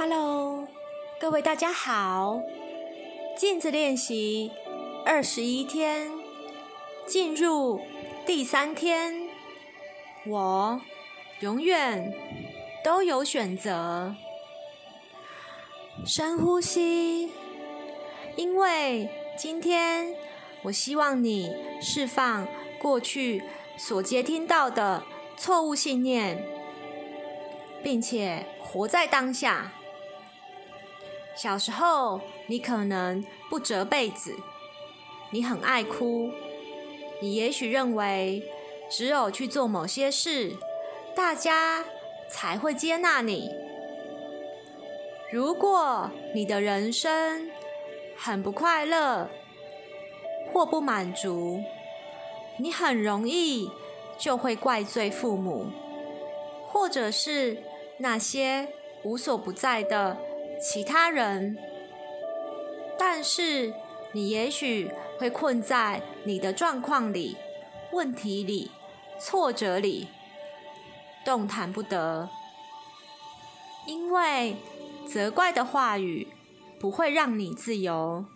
Hello，各位大家好。镜子练习二十一天，进入第三天。我永远都有选择。深呼吸，因为今天我希望你释放过去所接听到的错误信念，并且活在当下。小时候，你可能不折被子，你很爱哭，你也许认为只有去做某些事，大家才会接纳你。如果你的人生很不快乐或不满足，你很容易就会怪罪父母，或者是那些无所不在的其他人，但是你也许会困在你的状况里、问题里、挫折里，动弹不得。因为责怪的话语不会让你自由，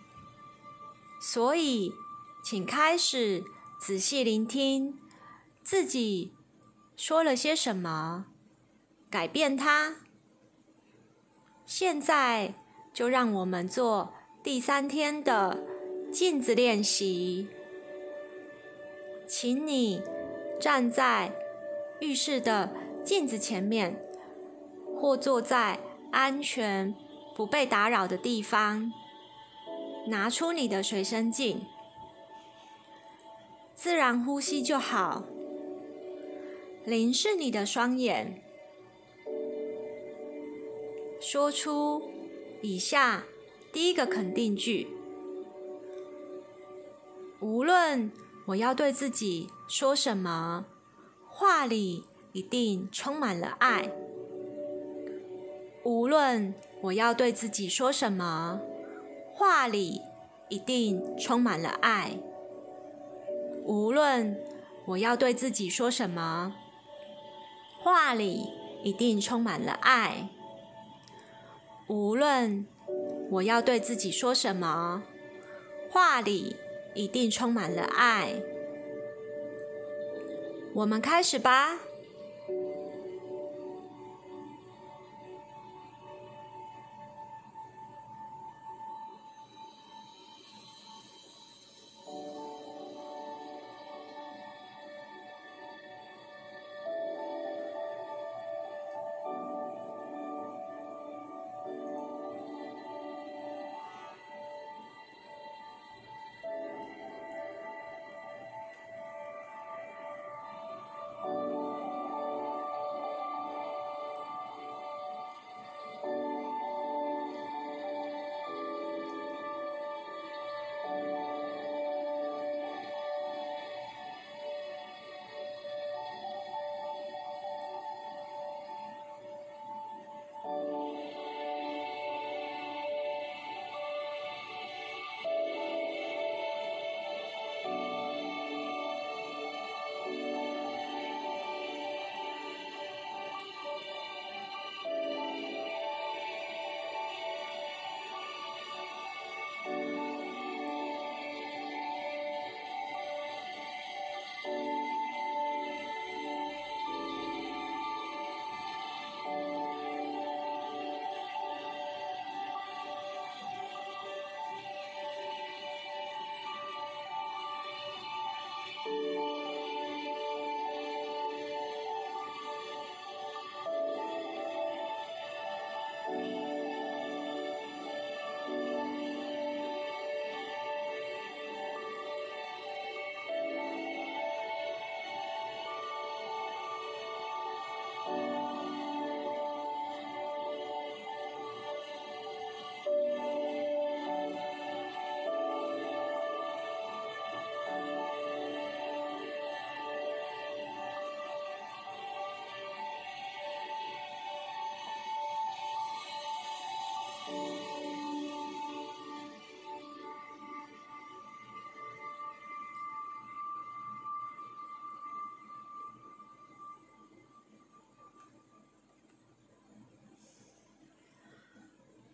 所以请开始仔细聆听自己说了些什么，改变它。现在就让我们做第三天的镜子练习。请你站在浴室的镜子前面，或坐在安全、不被打扰的地方，拿出你的随身镜，自然呼吸就好。凝视你的双眼。说出以下第一个肯定句：无论我要对自己说什么，话里一定充满了爱。无论我要对自己说什么，话里一定充满了爱。无论我要对自己说什么，话里一定充满了爱。无论我要对自己说什么，话里一定充满了爱。我们开始吧。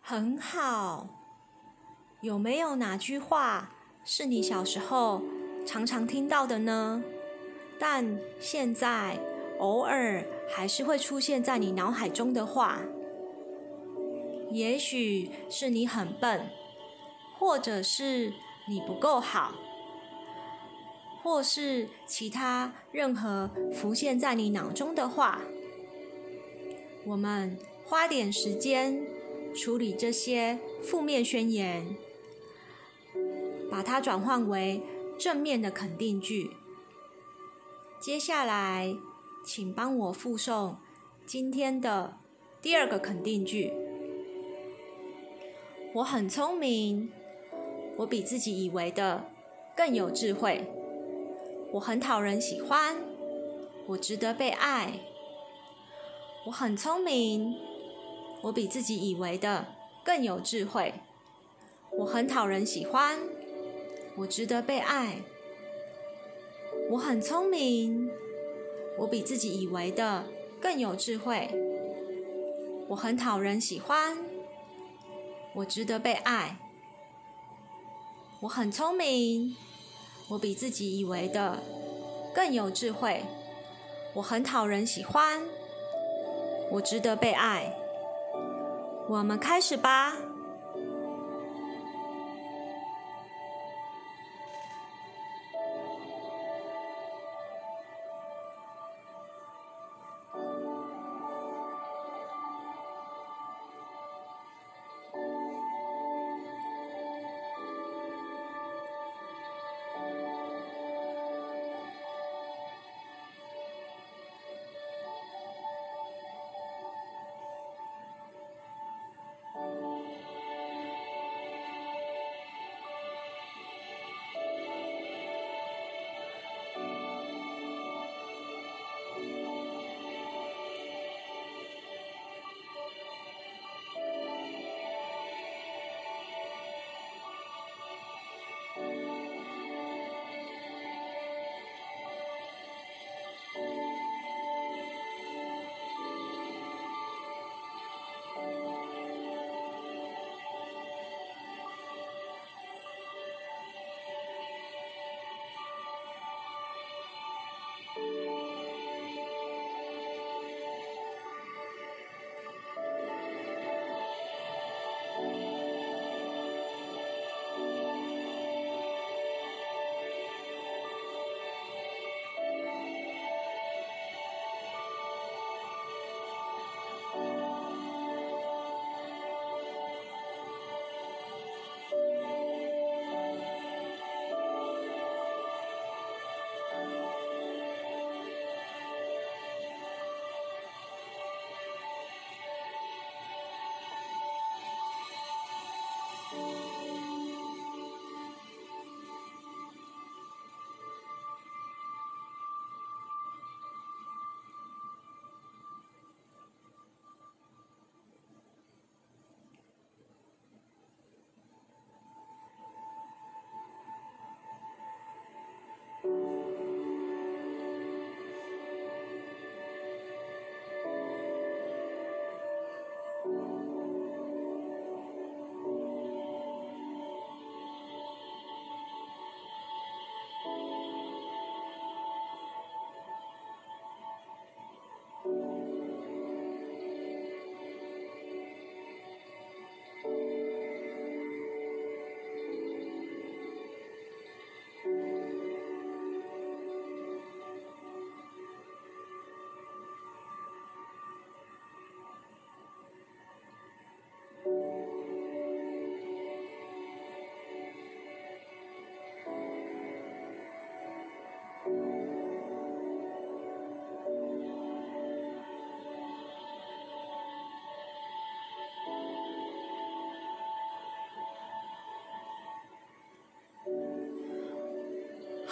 很好。有没有哪句话是你小时候常常听到的呢？但现在偶尔还是会出现在你脑海中的话？也许是你很笨，或者是你不够好，或是其他任何浮现在你脑中的话。我们花点时间处理这些负面宣言，把它转换为正面的肯定句。接下来，请帮我复诵今天的第二个肯定句：我很聪明，我比自己以为的更有智慧，我很讨人喜欢，我值得被爱。我很聪明，我比自己以为的更有智慧。我很讨人喜欢，我值得被爱。我很聪明，我比自己以为的更有智慧。我很讨人喜欢，我值得被爱。我很聪明，我比自己以为的更有智慧。我很讨人喜欢。我值得被爱。我们开始吧。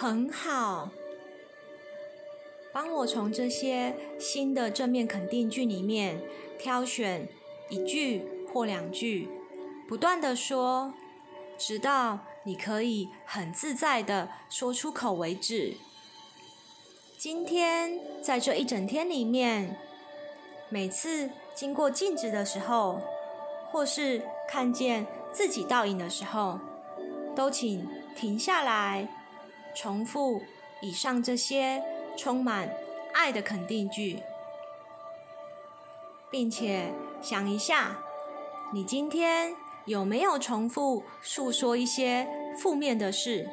很好，帮我从这些新的正面肯定句里面挑选一句或两句，不断的说，直到你可以很自在的说出口为止。今天在这一整天里面，每次经过镜子的时候，或是看见自己倒影的时候，都请停下来，重复以上这些充满爱的肯定句，并且想一下，你今天有没有重复诉说一些负面的事？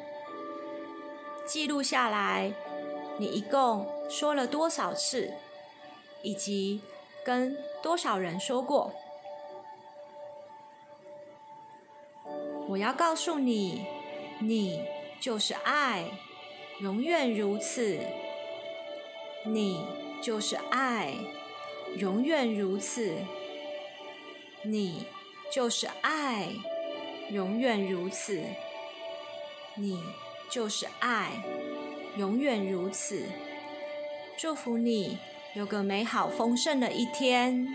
记录下来，你一共说了多少次，以及跟多少人说过？我要告诉你，你就是爱，永远如此。你就是爱，永远如此。你就是爱，永远如此。你就是爱，永远如此。祝福你有个美好丰盛的一天。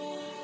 Oh.